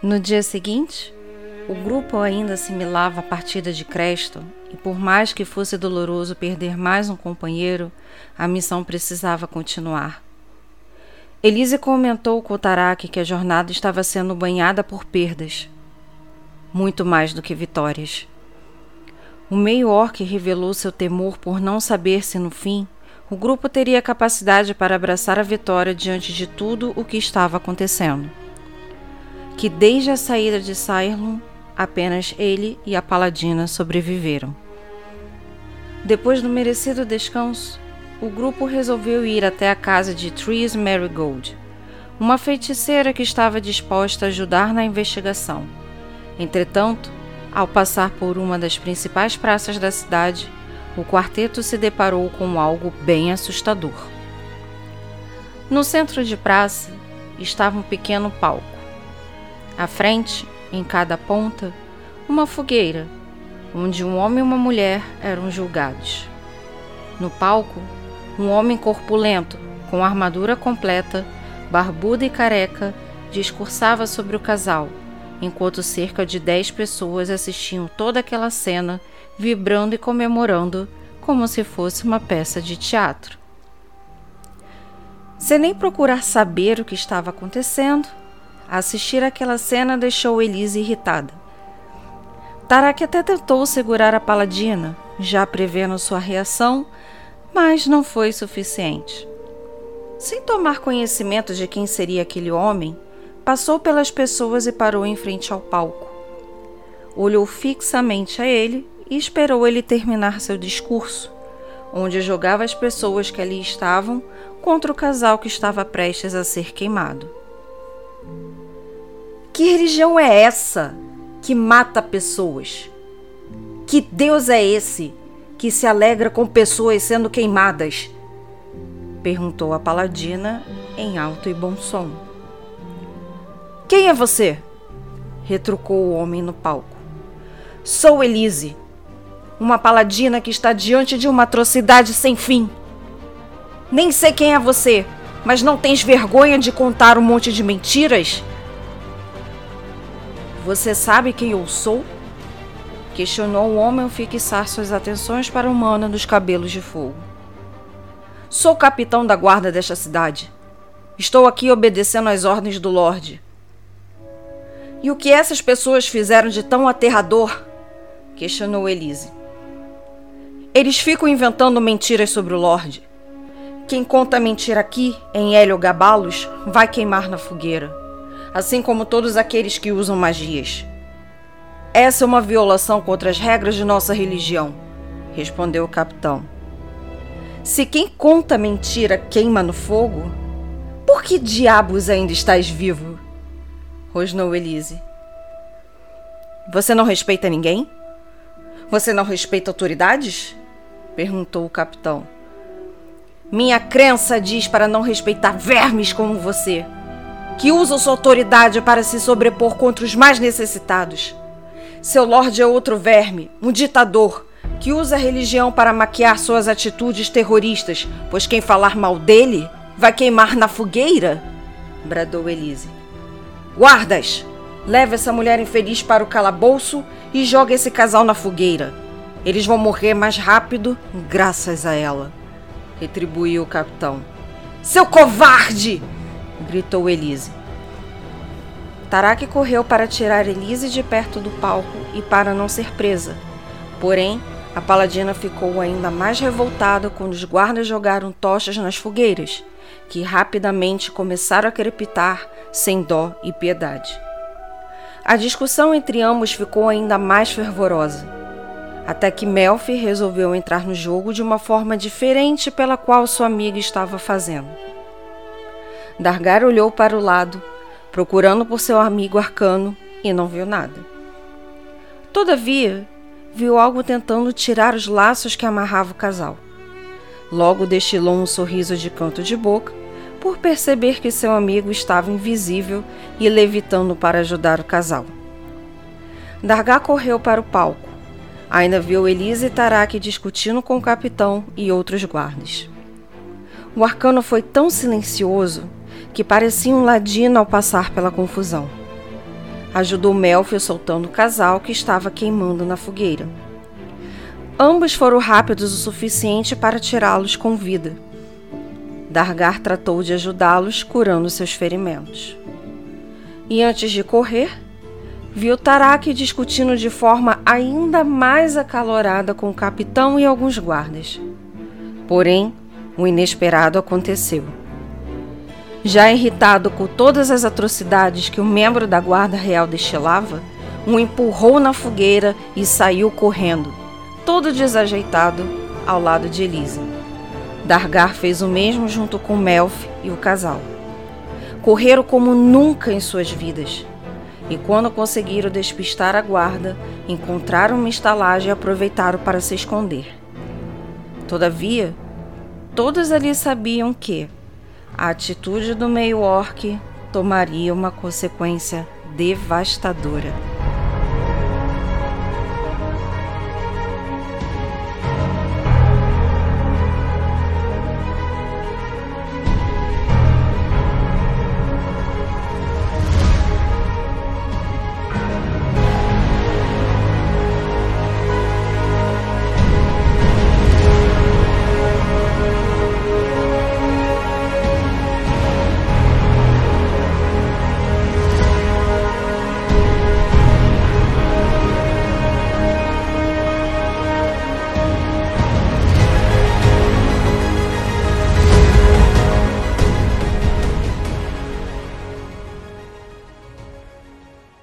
No dia seguinte, o grupo ainda assimilava a partida de Creston e, por mais que fosse doloroso perder mais um companheiro, a missão precisava continuar. Elise comentou com Tarak que a jornada estava sendo banhada por perdas, muito mais do que vitórias. O meio-orc revelou seu temor por não saber se, no fim, o grupo teria capacidade para abraçar a vitória diante de tudo o que estava acontecendo. Que desde a saída de Cyrlon, apenas ele e a paladina sobreviveram. Depois do merecido descanso, o grupo resolveu ir até a casa de Tris Marigold, uma feiticeira que estava disposta a ajudar na investigação. Entretanto, ao passar por uma das principais praças da cidade, o quarteto se deparou com algo bem assustador. No centro de praça estava um pequeno palco. À frente, em cada ponta, uma fogueira, onde um homem e uma mulher eram julgados. No palco, um homem corpulento, com armadura completa, barbudo e careca, discursava sobre o casal enquanto cerca de dez pessoas assistiam toda aquela cena, vibrando e comemorando como se fosse uma peça de teatro. Sem nem procurar saber o que estava acontecendo, assistir aquela cena deixou Elise irritada. Tarak até tentou segurar a paladina, já prevendo sua reação, mas não foi suficiente. Sem tomar conhecimento de quem seria aquele homem, Passou pelas pessoas e parou em frente ao palco. Olhou fixamente a ele e esperou ele terminar seu discurso, onde jogava as pessoas que ali estavam contra o casal que estava prestes a ser queimado. Que religião é essa que mata pessoas? Que Deus é esse que se alegra com pessoas sendo queimadas? Perguntou a paladina em alto e bom som. Quem é você? retrucou o homem no palco. Sou Elise, uma paladina que está diante de uma atrocidade sem fim. Nem sei quem é você, mas não tens vergonha de contar um monte de mentiras? Você sabe quem eu sou? Questionou o homem ao fixar suas atenções para a humana dos cabelos de fogo. Sou capitão da guarda desta cidade. Estou aqui obedecendo às ordens do Lorde. E o que essas pessoas fizeram de tão aterrador? questionou Elise. Eles ficam inventando mentiras sobre o Lorde. Quem conta mentira aqui, em Hélio Gabalos, vai queimar na fogueira, assim como todos aqueles que usam magias. Essa é uma violação contra as regras de nossa religião, respondeu o capitão. Se quem conta mentira queima no fogo, por que diabos ainda estás vivo? rosnou Elise. Você não respeita ninguém? Você não respeita autoridades? perguntou o capitão. Minha crença diz para não respeitar vermes como você, que usam sua autoridade para se sobrepor contra os mais necessitados. Seu lorde é outro verme, um ditador, que usa a religião para maquiar suas atitudes terroristas, pois quem falar mal dele vai queimar na fogueira? bradou Elise. Guardas, leve essa mulher infeliz para o calabouço e jogue esse casal na fogueira. Eles vão morrer mais rápido graças a ela, retribuiu o capitão. Seu covarde! Gritou Elise. Tarak correu para tirar Elise de perto do palco e para não ser presa. Porém, a paladina ficou ainda mais revoltada quando os guardas jogaram tochas nas fogueiras, que rapidamente começaram a crepitar sem dó e piedade. A discussão entre ambos ficou ainda mais fervorosa, até que Melfi resolveu entrar no jogo de uma forma diferente pela qual sua amiga estava fazendo. Dargar olhou para o lado, procurando por seu amigo arcano, e não viu nada. Todavia, viu algo tentando tirar os laços que amarravam o casal. Logo destilou um sorriso de canto de boca por perceber que seu amigo estava invisível e levitando para ajudar o casal. Dargá correu para o palco. Ainda viu Elise e Tarak discutindo com o capitão e outros guardas. O arcano foi tão silencioso que parecia um ladino ao passar pela confusão. ajudou Melfi soltando o casal que estava queimando na fogueira. Ambos foram rápidos o suficiente para tirá-los com vida. Dargar tratou de ajudá-los curando seus ferimentos. E antes de correr, viu Tarak discutindo de forma ainda mais acalorada com o capitão e alguns guardas. Porém, o inesperado aconteceu. Já irritado com todas as atrocidades que o membro da Guarda Real destilava, o empurrou na fogueira e saiu correndo, todo desajeitado, ao lado de Elisa. Dargar fez o mesmo junto com Melf e o casal. Correram como nunca em suas vidas. E quando conseguiram despistar a guarda, encontraram uma estalagem e aproveitaram para se esconder. Todavia, todos ali sabiam que a atitude do meio orc tomaria uma consequência devastadora.